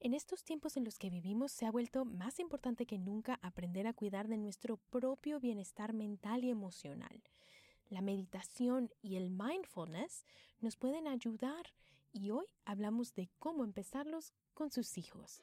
En estos tiempos en los que vivimos se ha vuelto más importante que nunca aprender a cuidar de nuestro propio bienestar mental y emocional. La meditación y el mindfulness nos pueden ayudar y hoy hablamos de cómo empezarlos con sus hijos.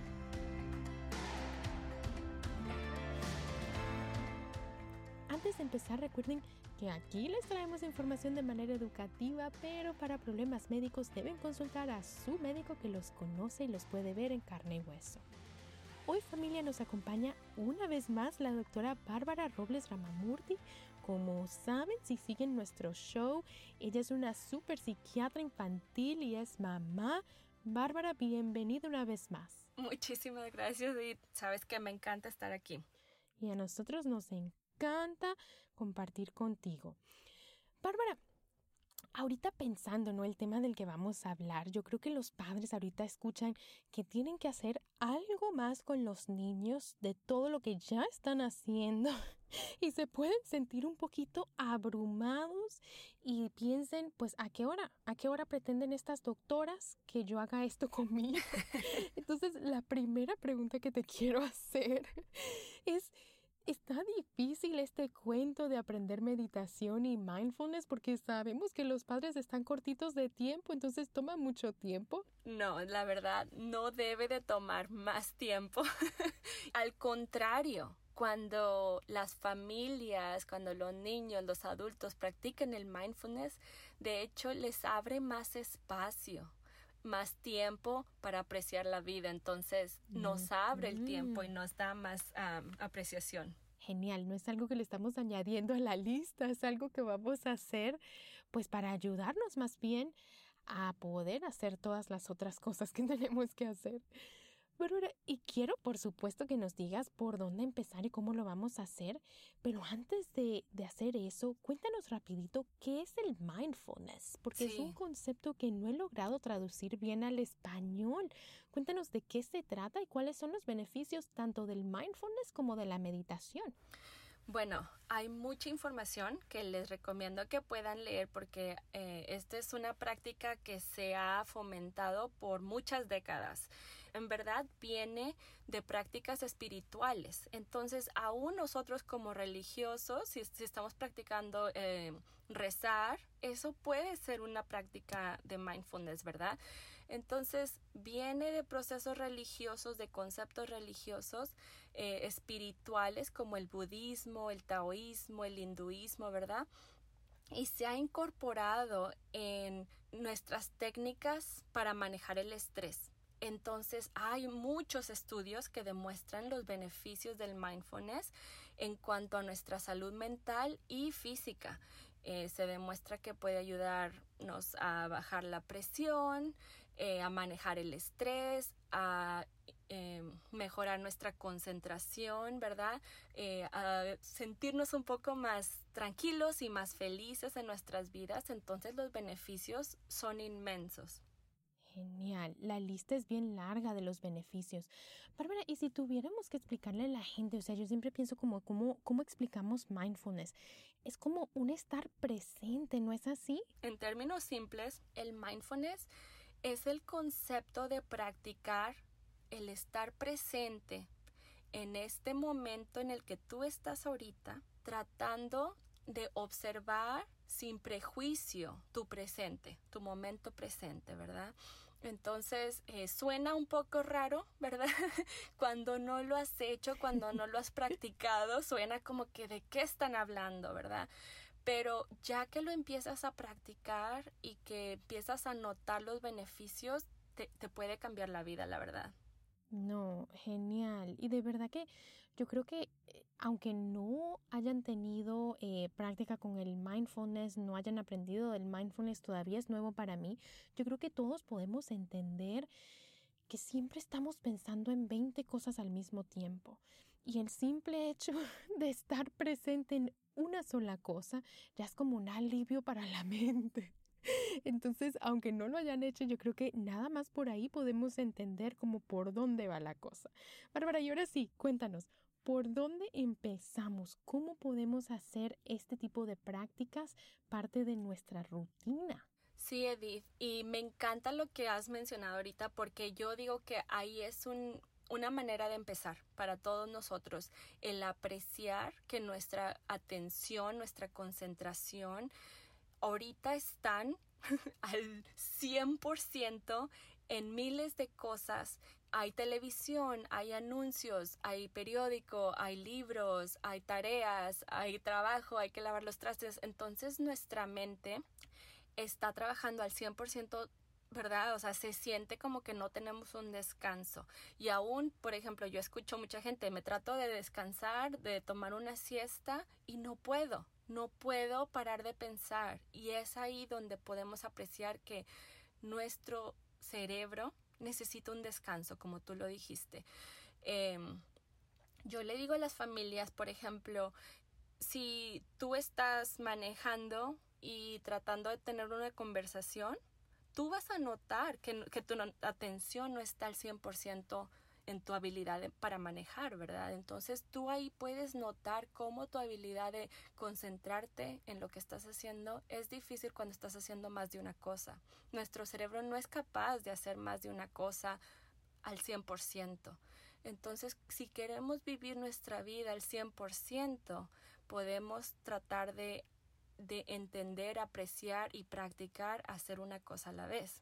Antes de empezar, recuerden que aquí les traemos información de manera educativa, pero para problemas médicos deben consultar a su médico que los conoce y los puede ver en carne y hueso. Hoy familia nos acompaña una vez más la doctora Bárbara Robles Ramamurti. Como saben, si siguen nuestro show, ella es una super psiquiatra infantil y es mamá. Bárbara, bienvenida una vez más. Muchísimas gracias y sabes que me encanta estar aquí. Y a nosotros nos encanta encanta compartir contigo. Bárbara, ahorita pensando, ¿no? El tema del que vamos a hablar, yo creo que los padres ahorita escuchan que tienen que hacer algo más con los niños de todo lo que ya están haciendo y se pueden sentir un poquito abrumados y piensen, pues, ¿a qué hora? ¿A qué hora pretenden estas doctoras que yo haga esto conmigo? Entonces, la primera pregunta que te quiero hacer es, Está difícil este cuento de aprender meditación y mindfulness porque sabemos que los padres están cortitos de tiempo, entonces toma mucho tiempo. No, la verdad, no debe de tomar más tiempo. Al contrario, cuando las familias, cuando los niños, los adultos practican el mindfulness, de hecho les abre más espacio más tiempo para apreciar la vida. Entonces nos abre el tiempo y nos da más apreciación. Genial, no es algo que le estamos añadiendo a la lista, es algo que vamos a hacer pues para ayudarnos más bien a poder hacer todas las otras cosas que tenemos que hacer y quiero por supuesto que nos digas por dónde empezar y cómo lo vamos a hacer, pero antes de, hacer eso, cuéntanos rapidito qué es el mindfulness, porque es un concepto que no he logrado traducir bien al español. Cuéntanos de qué se trata y cuáles son los beneficios tanto del mindfulness como de la meditación. Bueno, hay mucha información que les recomiendo que puedan leer porque eh, esta es una práctica que se ha fomentado por muchas décadas. En verdad viene de prácticas espirituales. Entonces, aún nosotros como religiosos, si, estamos practicando eh, rezar, eso puede ser una práctica de mindfulness, ¿verdad? Entonces, viene de procesos religiosos, de conceptos religiosos, eh, espirituales como el budismo, el taoísmo, el hinduismo, ¿verdad? y se ha incorporado en nuestras técnicas para manejar el estrés. Entonces hay muchos estudios que demuestran los beneficios del mindfulness en cuanto a nuestra salud mental y física. Eh, se demuestra que puede ayudarnos a bajar la presión, eh, a manejar el estrés, a eh, mejorar nuestra concentración, ¿verdad? a sentirnos un poco más tranquilos y más felices en nuestras vidas. Entonces los beneficios son inmensos. Genial, la lista es bien larga de los beneficios. Bárbara, y si tuviéramos que explicarle a la gente, o sea, yo siempre pienso como, como, ¿cómo explicamos mindfulness? Es como un estar presente, ¿no es así? En términos simples, el mindfulness es el concepto de practicar el estar presente en este momento en el que tú estás ahorita, tratando de observar sin prejuicio tu presente, tu momento presente, ¿verdad? Entonces eh, suena un poco raro, ¿verdad? cuando no lo has hecho, cuando no lo has practicado, suena como que de qué están hablando, ¿verdad? Pero ya que lo empiezas a practicar y que empiezas a notar los beneficios, te, te puede cambiar la vida, la verdad. No, genial. Y de verdad que yo creo que eh, aunque no hayan tenido eh, práctica con el mindfulness, no hayan aprendido del mindfulness, todavía es nuevo para mí, yo creo que todos podemos entender que siempre estamos pensando en 20 cosas al mismo tiempo. Y el simple hecho de estar presente en una sola cosa ya es como un alivio para la mente. Entonces, aunque no lo hayan hecho, yo creo que nada más por ahí podemos entender como por dónde va la cosa. Bárbara, y ahora sí, cuéntanos, ¿por dónde empezamos? ¿Cómo podemos hacer este tipo de prácticas parte de nuestra rutina? Sí, Edith, y me encanta lo que has mencionado ahorita porque yo digo que ahí es un, una manera de empezar para todos nosotros, el apreciar que nuestra atención, nuestra concentración, ahorita están al 100% en miles de cosas. Hay televisión, hay anuncios, hay periódico, hay libros, hay tareas, hay trabajo, hay que lavar los trastes. Entonces nuestra mente está trabajando al 100% ¿verdad? O sea, se siente como que no tenemos un descanso. Y aún, por ejemplo, yo escucho mucha gente, me trato de descansar, de tomar una siesta y no puedo no puedo parar de pensar y es ahí donde podemos apreciar que nuestro cerebro necesita un descanso, como tú lo dijiste. Em, yo le digo a las familias, por ejemplo, si tú estás manejando y tratando de tener una conversación, tú vas a notar que, que tu atención no está al 100% en tu habilidad para manejar, ¿verdad? Entonces tú ahí puedes notar cómo tu habilidad de concentrarte en lo que estás haciendo es difícil cuando estás haciendo más de una cosa. Nuestro cerebro no es capaz de hacer más de una cosa al 100%. Entonces, si queremos vivir nuestra vida al 100%, podemos tratar de, de entender, apreciar y practicar hacer una cosa a la vez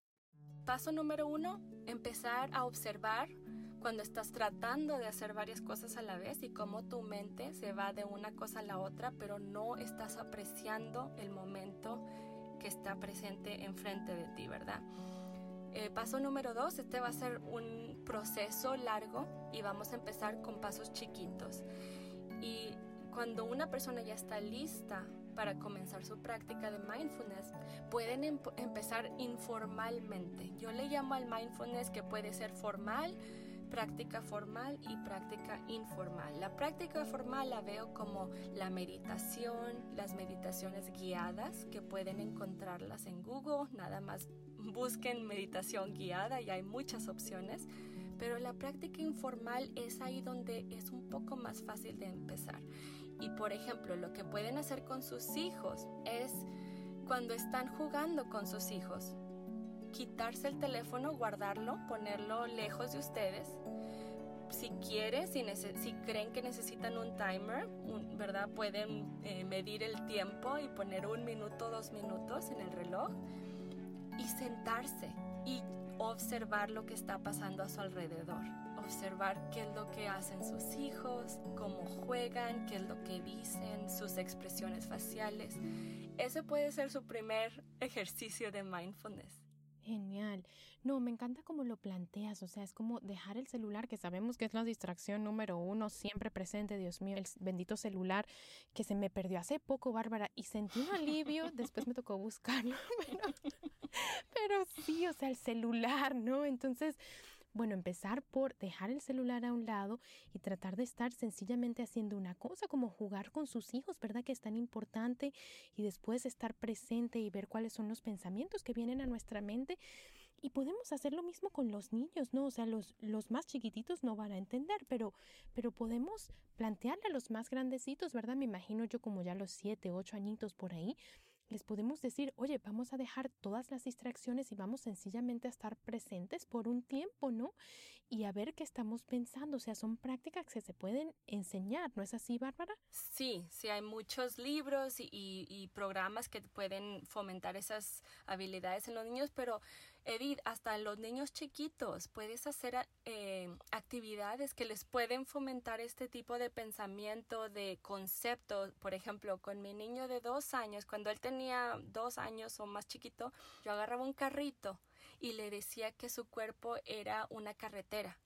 Paso número uno, empezar a observar cuando estás tratando de hacer varias cosas a la vez y cómo tu mente se va de una cosa a la otra, pero no estás apreciando el momento que está presente enfrente de ti, ¿verdad? Eh, paso número dos, este va a ser un proceso largo y vamos a empezar con pasos chiquitos. Y cuando una persona ya está lista para comenzar su práctica de mindfulness, pueden empezar informalmente. Yo le llamo al mindfulness que puede ser formal, práctica formal y práctica informal. La práctica formal la veo como la meditación, las meditaciones guiadas que pueden encontrarlas en Google, nada más busquen meditación guiada y hay muchas opciones, pero la práctica informal es ahí donde es un poco más fácil de empezar. Y por ejemplo, lo que pueden hacer con sus hijos es cuando están jugando con sus hijos, quitarse el teléfono, guardarlo, ponerlo lejos de ustedes. Si quieren, si, si creen que necesitan un timer, ¿verdad? Pueden eh, medir el tiempo y poner un minuto, dos minutos en el reloj y sentarse y observar lo que está pasando a su alrededor. Observar qué es lo que hacen sus hijos, cómo juegan, qué es lo que dicen, sus expresiones faciales. Ese puede ser su primer ejercicio de mindfulness. Genial. No, me encanta cómo lo planteas, o sea, es como dejar el celular, que sabemos que es la distracción número uno, siempre presente, Dios mío, el bendito celular que se me perdió hace poco, Bárbara, y sentí un alivio, después me tocó buscarlo, pero, pero sí, o sea, el celular, ¿no? Entonces, bueno, empezar por dejar el celular a un lado y tratar de estar sencillamente haciendo una cosa como jugar con sus hijos, ¿verdad? Que es tan importante y después estar presente y ver cuáles son los pensamientos que vienen a nuestra mente. Y podemos hacer lo mismo con los niños, ¿no? O sea, los, los más chiquititos no van a entender, pero, pero podemos plantearle a los más grandecitos, ¿verdad? Me imagino yo como ya los siete, ocho añitos por ahí, les podemos decir, oye, vamos a dejar todas las distracciones y vamos sencillamente a estar presentes por un tiempo, ¿no? Y a ver qué estamos pensando. O sea, son prácticas que se pueden enseñar, ¿no es así, Bárbara? Sí, sí, hay muchos libros y, y programas que pueden fomentar esas habilidades en los niños, pero Edith, hasta los niños chiquitos puedes hacer eh, actividades que les pueden fomentar este tipo de pensamiento, de concepto. Por ejemplo, con mi niño de dos años, cuando él tenía dos años o más chiquito, yo agarraba un carrito y le decía que su cuerpo era una carretera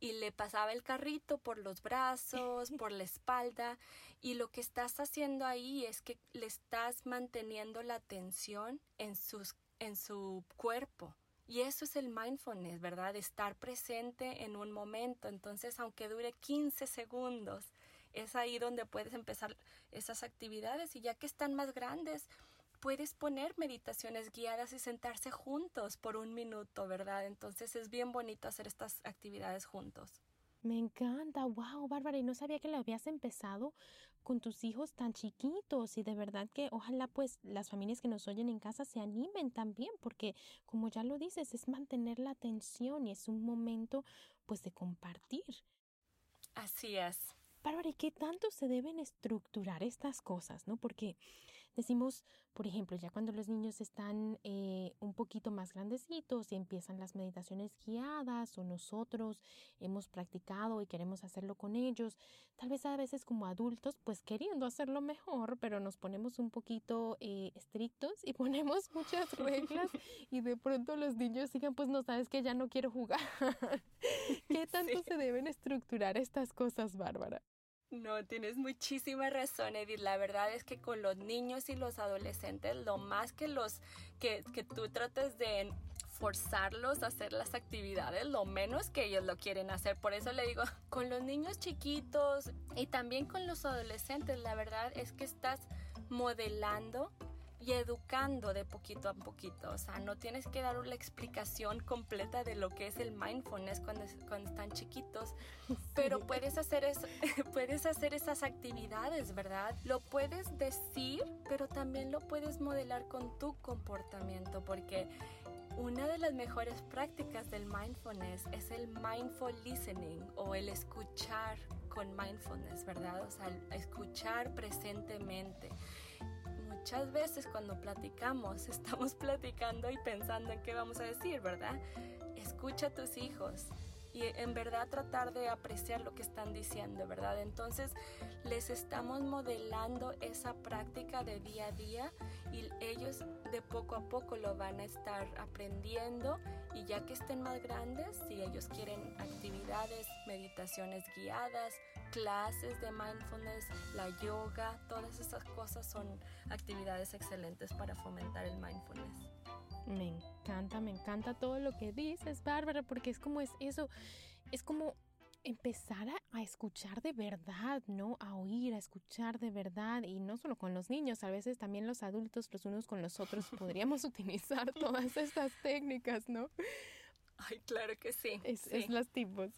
y le pasaba el carrito por los brazos, por la espalda y lo que estás haciendo ahí es que le estás manteniendo la atención en sus en su cuerpo. Y eso es el mindfulness, ¿verdad? Estar presente en un momento. Entonces, aunque dure 15 segundos, es ahí donde puedes empezar esas actividades y ya que están más grandes, puedes poner meditaciones guiadas y sentarse juntos por un minuto, ¿verdad? Entonces es bien bonito hacer estas actividades juntos. Me encanta, wow, Bárbara, y no sabía que lo habías empezado con tus hijos tan chiquitos y de verdad que ojalá pues las familias que nos oyen en casa se animen también porque como ya lo dices es mantener la atención y es un momento pues de compartir. Así es. Bárbara, ¿y qué tanto se deben estructurar estas cosas, no? Porque Decimos, por ejemplo, ya cuando los niños están eh, poquito más grandecitos y empiezan las meditaciones guiadas o nosotros hemos practicado y queremos hacerlo con ellos, tal vez a veces como adultos, pues queriendo hacerlo mejor, pero nos ponemos un poquito eh, estrictos y ponemos muchas reglas y de pronto los niños digan, pues no sabes que ya no quiero jugar. ¿Qué tanto se deben estructurar estas cosas, Bárbara? No, tienes muchísima razón, Edith. La verdad es que con los niños y los adolescentes, lo más que los que, que tú trates de forzarlos a hacer las actividades, lo menos que ellos lo quieren hacer. Por eso le digo, con los niños chiquitos y también con los adolescentes, la verdad es que estás modelando y educando de poquito a poquito. O sea, no tienes que dar la explicación completa de lo que es el mindfulness cuando, cuando están chiquitos, pero puedes hacer, eso, puedes hacer esas actividades, ¿verdad? Lo puedes decir, pero también lo puedes modelar con tu comportamiento, porque una de las mejores prácticas del mindfulness es el mindful listening o el escuchar con mindfulness, ¿verdad? O sea, escuchar presentemente muchas veces cuando platicamos estamos platicando y pensando en qué vamos a decir, ¿verdad? Escucha a tus hijos y en verdad tratar de apreciar lo que están diciendo, ¿verdad? Entonces les estamos modelando esa práctica de día a día y ellos de poco a poco lo van a estar aprendiendo y ya que estén más grandes, si ellos quieren actividades, meditaciones guiadas, clases de mindfulness, la yoga, todas esas cosas son actividades excelentes para fomentar el mindfulness. Me encanta, me encanta todo lo que dices, Bárbara, porque es como es eso, es como empezar a, escuchar de verdad, ¿no? A oír, a escuchar de verdad y no solo con los niños, a veces también los adultos, los unos con los otros, podríamos utilizar todas estas técnicas, ¿no? Ay, claro que sí. Es, es los tipos.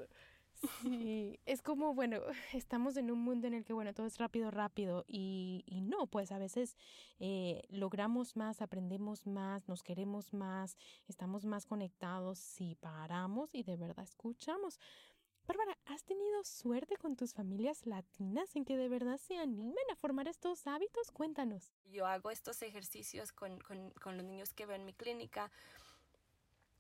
Sí, es como, bueno, estamos en un mundo en el que, bueno, todo es rápido, rápido y, y no, pues a veces eh, logramos más, aprendemos más, nos queremos más, estamos más conectados si paramos y de verdad escuchamos. Bárbara, ¿has tenido suerte con tus familias latinas en que de verdad se animen a formar estos hábitos? Cuéntanos. Yo hago estos ejercicios con, con, los niños que veo en mi clínica.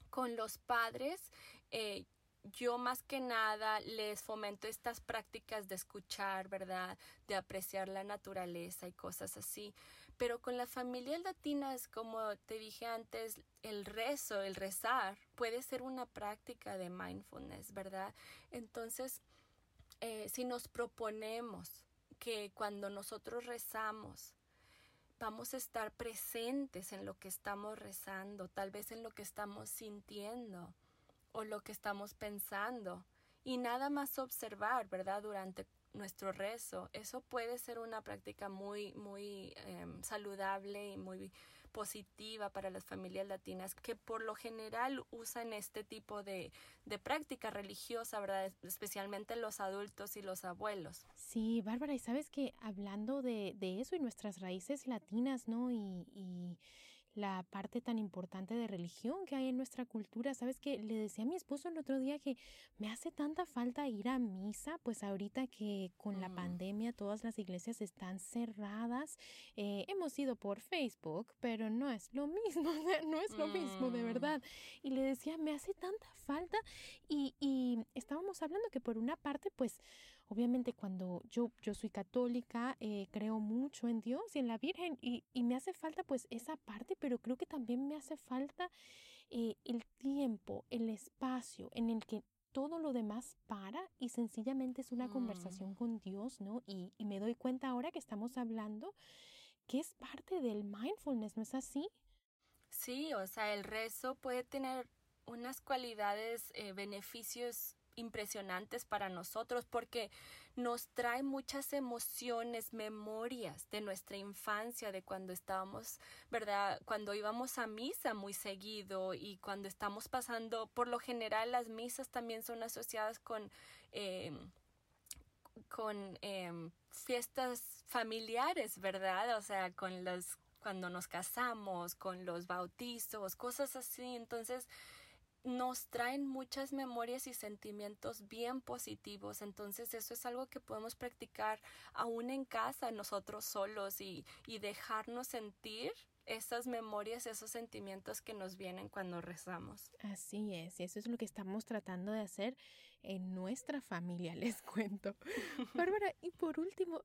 Con los padres, eh, yo más que nada les fomento estas prácticas de escuchar, ¿verdad? De apreciar la naturaleza y cosas así. Pero con las familias latinas, como te dije antes, el rezo, el rezar, puede ser una práctica de mindfulness, ¿verdad? Entonces, eh, si nos proponemos que cuando nosotros rezamos, vamos a estar presentes en lo que estamos rezando, tal vez en lo que estamos sintiendo, o lo que estamos pensando y nada más observar, ¿verdad? Durante nuestro rezo. Eso puede ser una práctica muy, muy em, saludable y muy positiva para las familias latinas que por lo general usan este tipo de, de práctica religiosa, ¿verdad? Especialmente los adultos y los abuelos. Sí, Bárbara, y sabes que hablando de, de eso y nuestras raíces latinas, ¿no? y, la parte tan importante de religión que hay en nuestra cultura. Sabes que le decía a mi esposo el otro día que me hace tanta falta ir a misa, pues ahorita que con la mm. pandemia todas las iglesias están cerradas. Eh, hemos ido por Facebook, pero no es lo mismo, no es lo mismo de mm. verdad. Y le decía, me hace tanta falta y, y estábamos hablando que por una parte, pues Obviamente cuando yo, yo soy católica, eh, creo mucho en Dios y en la Virgen y, y, me hace falta pues esa parte, pero creo que también me hace falta eh, el tiempo, el espacio en el que todo lo demás para y sencillamente es una mm. conversación con Dios, ¿no? Y, y me doy cuenta ahora que estamos hablando que es parte del mindfulness, ¿no es así? Sí, o sea, el rezo puede tener unas cualidades, eh, beneficios impresionantes para nosotros porque nos trae muchas emociones, memorias de nuestra infancia, de cuando estábamos, ¿verdad? Cuando íbamos a misa muy seguido y cuando estamos pasando, por lo general las misas también son asociadas con... Em, con em, fiestas familiares, ¿verdad? O sea, con los cuando nos casamos, con los bautizos, cosas así. Entonces, nos traen muchas memorias y sentimientos bien positivos. Entonces eso es algo que podemos practicar aún en casa, nosotros solos y, y dejarnos sentir esas memorias, esos sentimientos que nos vienen cuando rezamos. Así es, y eso es lo que estamos tratando de hacer en nuestra familia, les cuento. Bárbara, y por último,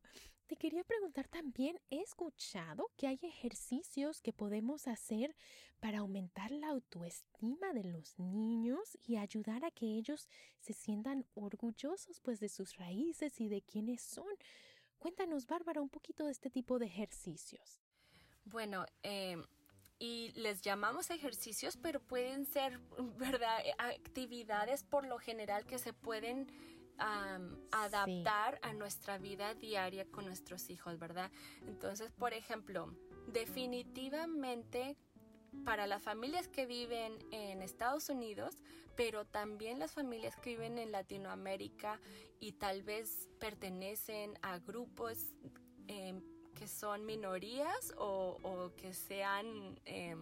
te quería preguntar también, he escuchado que hay ejercicios que podemos hacer para aumentar la autoestima de los niños y ayudar a que ellos se sientan orgullosos pues de sus raíces y de quiénes son. Cuéntanos, Bárbara, un poquito de este tipo de ejercicios. Bueno, eh, y les llamamos ejercicios, pero pueden ser, ¿verdad? Actividades por lo general que se pueden adaptar a nuestra vida diaria con nuestros hijos, ¿verdad? Entonces, por ejemplo, definitivamente para las familias que viven en Estados Unidos, pero también las familias que viven en Latinoamérica y tal vez pertenecen a grupos eh, que son minorías o, que sean... Eh,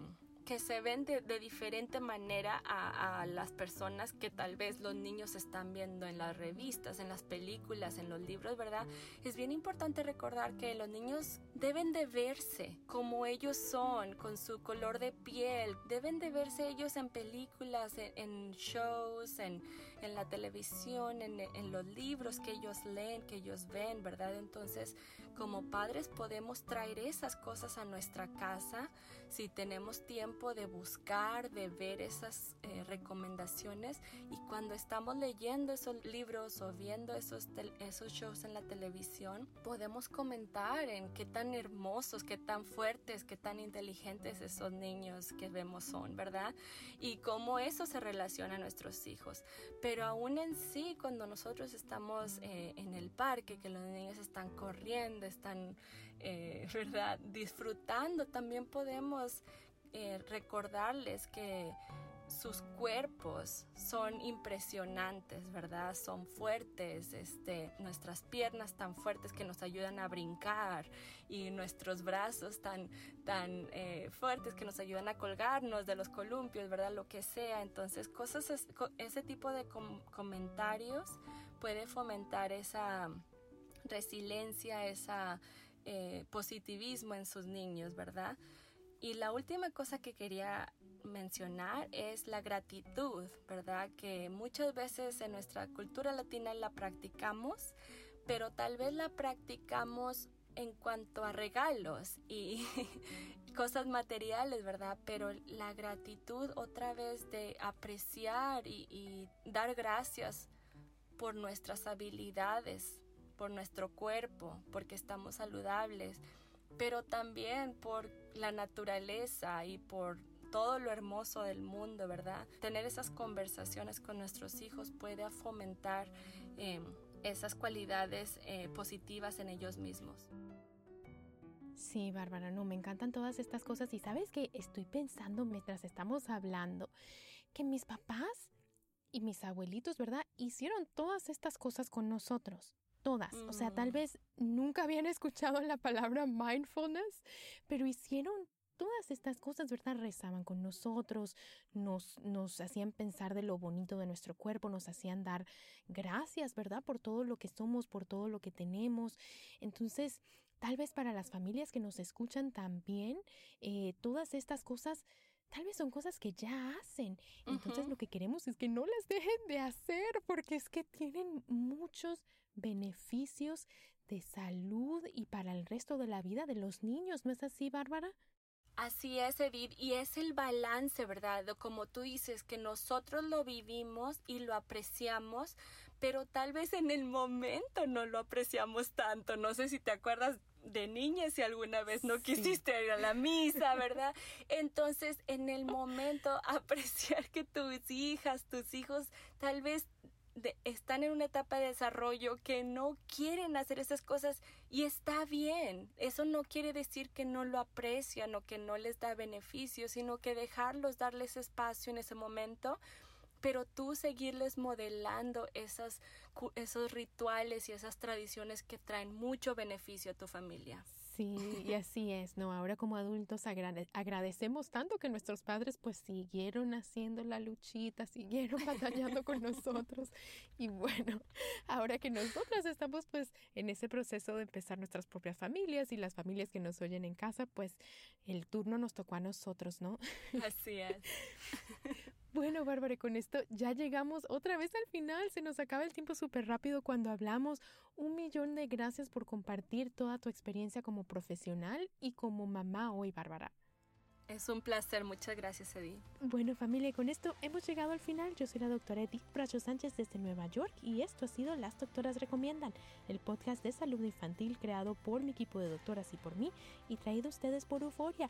que se ven de, diferente manera a, las personas que tal vez los niños están viendo en las revistas, en las películas, en los libros, ¿verdad? Es bien importante recordar que los niños deben de verse como ellos son, con su color de piel, deben de verse ellos en películas, en, shows, en, en, la televisión, en, en los libros que ellos leen, que ellos ven, ¿verdad? Entonces, como padres podemos traer esas cosas a nuestra casa si tenemos tiempo de buscar, de ver esas eh, recomendaciones y cuando estamos leyendo esos libros o viendo esos, esos shows en la televisión, podemos comentar en qué tan hermosos, qué tan fuertes, qué tan inteligentes esos niños que vemos son, ¿verdad? Y cómo eso se relaciona a nuestros hijos. Pero aún en sí, cuando nosotros estamos eh, en el parque, que los niños están corriendo, están, eh, ¿verdad? Disfrutando, también podemos eh, recordarles que sus cuerpos son impresionantes, ¿verdad? Son fuertes, este, nuestras piernas tan fuertes que nos ayudan a brincar y nuestros brazos tan, tan eh, fuertes que nos ayudan a colgarnos de los columpios, ¿verdad? Lo que sea. Entonces, cosas, ese tipo de comentarios puede fomentar esa resiliencia, esa eh, positivismo en sus niños, ¿verdad? Y la última cosa que quería mencionar es la gratitud, ¿verdad? Que muchas veces en nuestra cultura latina la practicamos, pero tal vez la practicamos en cuanto a regalos y cosas materiales, ¿verdad? Pero la gratitud otra vez de apreciar y, dar gracias por nuestras habilidades, por nuestro cuerpo, porque estamos saludables, pero también por la naturaleza y por todo lo hermoso del mundo, ¿verdad? Tener esas conversaciones con nuestros hijos puede fomentar em, esas cualidades eh, positivas en ellos mismos. Sí, Bárbara, no, me encantan todas estas cosas y sabes que estoy pensando mientras estamos hablando que mis papás y mis abuelitos, ¿verdad? Hicieron todas estas cosas con nosotros todas. O sea, tal mm. vez nunca habían escuchado la palabra mindfulness, pero hicieron todas estas cosas, ¿verdad? Rezaban con nosotros, nos, nos hacían pensar de lo bonito de nuestro cuerpo, nos hacían dar gracias, ¿verdad? Por todo lo que somos, por todo lo que tenemos. Entonces, tal vez para las familias que nos escuchan también, eh, todas estas cosas tal vez son cosas que ya hacen. Entonces lo que queremos es que no las dejen de hacer porque es que tienen muchos beneficios de salud y para el resto de la vida de los niños. ¿No es así, Bárbara? Así es, Edith, y es el balance, ¿verdad? Como tú dices, que nosotros lo vivimos y lo apreciamos, pero tal vez en el momento no lo apreciamos tanto. No sé si te acuerdas de niña si alguna vez no quisiste ir a la misa, ¿verdad? Entonces, en el momento, apreciar que tus hijas, tus hijos, tal vez están en una etapa de desarrollo que no quieren hacer esas cosas y está bien. Eso no quiere decir que no lo aprecian o que no les da beneficio, sino que dejarlos, darles espacio en ese momento, pero tú seguirles modelando esas, esos rituales y esas tradiciones que traen mucho beneficio a tu familia. Sí, y así es, ¿no? Ahora como adultos agradecemos tanto que nuestros padres pues siguieron haciendo la luchita, siguieron batallando con nosotros. Y bueno, ahora que nosotras estamos pues en ese proceso de empezar nuestras propias familias y las familias que nos oyen en casa, pues el turno nos tocó a nosotros, ¿no? Así es. Bueno, Bárbara, con esto ya llegamos otra vez al final. Se nos acaba el tiempo súper rápido cuando hablamos. Un millón de gracias por compartir toda tu experiencia como profesional y como mamá hoy, Bárbara. Es un placer, muchas gracias, Edith. Bueno, familia, con esto hemos llegado al final. Yo soy la doctora Edith Bracho Sánchez desde Nueva York y esto ha sido Las Doctoras Recomiendan, el podcast de salud infantil creado por mi equipo de doctoras y por mí y traído a ustedes por Euforia.